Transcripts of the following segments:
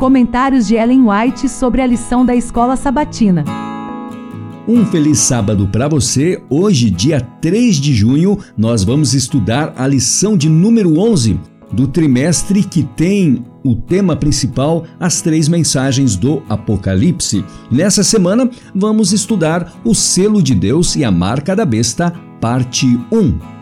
Comentários de Ellen White sobre a lição da escola sabatina. Um feliz sábado para você. Hoje, dia 3 de junho, nós vamos estudar a lição de número 11 do trimestre que tem o tema principal as três mensagens do Apocalipse. Nessa semana, vamos estudar o selo de Deus e a marca da besta, parte 1.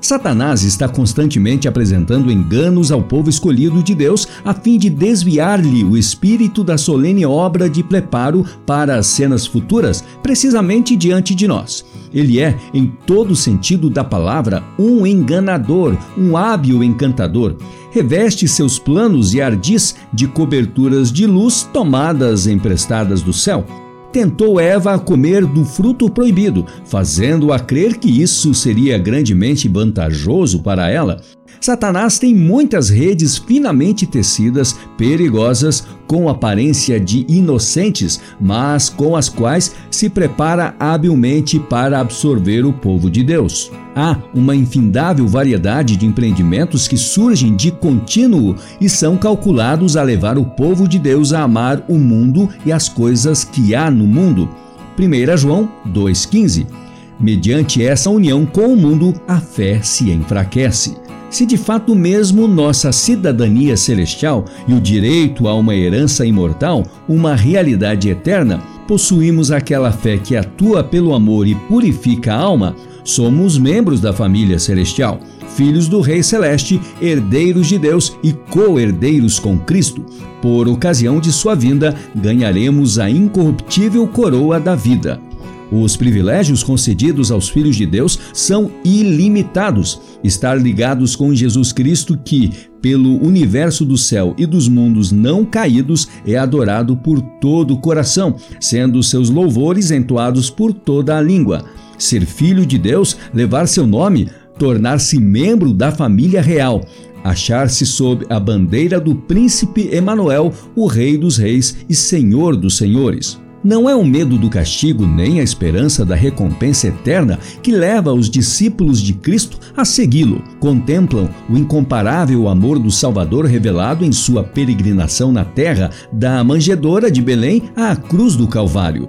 Satanás está constantemente apresentando enganos ao povo escolhido de Deus a fim de desviar-lhe o espírito da solene obra de preparo para as cenas futuras, precisamente diante de nós. Ele é, em todo sentido da palavra, um enganador, um hábil encantador. Reveste seus planos e ardis de coberturas de luz tomadas emprestadas do céu tentou Eva a comer do fruto proibido, fazendo-a crer que isso seria grandemente vantajoso para ela. Satanás tem muitas redes finamente tecidas, perigosas, com aparência de inocentes, mas com as quais se prepara habilmente para absorver o povo de Deus. Há uma infindável variedade de empreendimentos que surgem de contínuo e são calculados a levar o povo de Deus a amar o mundo e as coisas que há no mundo. 1 João 2,15 Mediante essa união com o mundo, a fé se enfraquece. Se de fato mesmo nossa cidadania celestial e o direito a uma herança imortal, uma realidade eterna, possuímos aquela fé que atua pelo amor e purifica a alma, somos membros da família celestial, filhos do Rei Celeste, herdeiros de Deus e co-herdeiros com Cristo. Por ocasião de sua vinda, ganharemos a incorruptível coroa da vida. Os privilégios concedidos aos filhos de Deus são ilimitados. Estar ligados com Jesus Cristo, que, pelo universo do céu e dos mundos não caídos, é adorado por todo o coração, sendo seus louvores entoados por toda a língua. Ser filho de Deus, levar seu nome, tornar-se membro da família real, achar-se sob a bandeira do príncipe Emanuel, o rei dos reis e senhor dos senhores. Não é o medo do castigo nem a esperança da recompensa eterna que leva os discípulos de Cristo a segui-lo. Contemplam o incomparável amor do Salvador revelado em sua peregrinação na terra, da manjedoura de Belém à cruz do Calvário.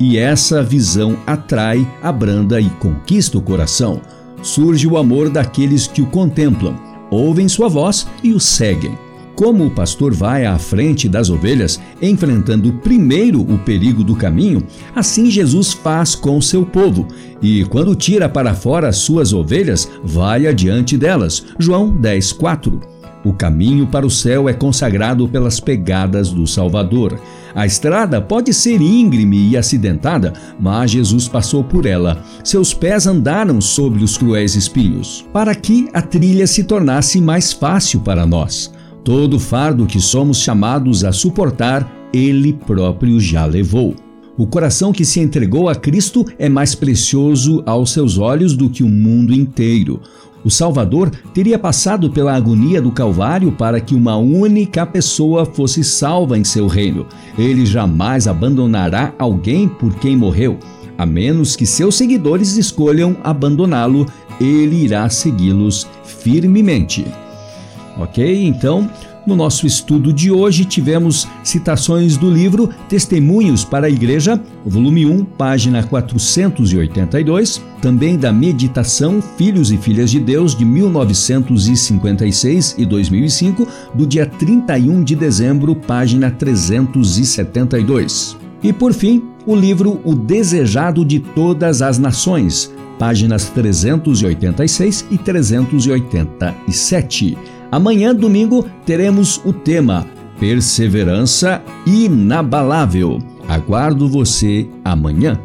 E essa visão atrai, abranda e conquista o coração. Surge o amor daqueles que o contemplam, ouvem sua voz e o seguem. Como o pastor vai à frente das ovelhas, enfrentando primeiro o perigo do caminho, assim Jesus faz com seu povo. E quando tira para fora as suas ovelhas, vai adiante delas. João 10:4. O caminho para o céu é consagrado pelas pegadas do Salvador. A estrada pode ser íngreme e acidentada, mas Jesus passou por ela. Seus pés andaram sobre os cruéis espinhos, para que a trilha se tornasse mais fácil para nós. Todo fardo que somos chamados a suportar, ele próprio já levou. O coração que se entregou a Cristo é mais precioso aos seus olhos do que o mundo inteiro. O Salvador teria passado pela agonia do Calvário para que uma única pessoa fosse salva em seu reino. Ele jamais abandonará alguém por quem morreu. A menos que seus seguidores escolham abandoná-lo, ele irá segui-los firmemente. Ok? Então, no nosso estudo de hoje, tivemos citações do livro Testemunhos para a Igreja, volume 1, página 482, também da Meditação Filhos e Filhas de Deus de 1956 e 2005, do dia 31 de dezembro, página 372. E por fim, o livro O Desejado de Todas as Nações, páginas 386 e 387. Amanhã, domingo, teremos o tema Perseverança Inabalável. Aguardo você amanhã.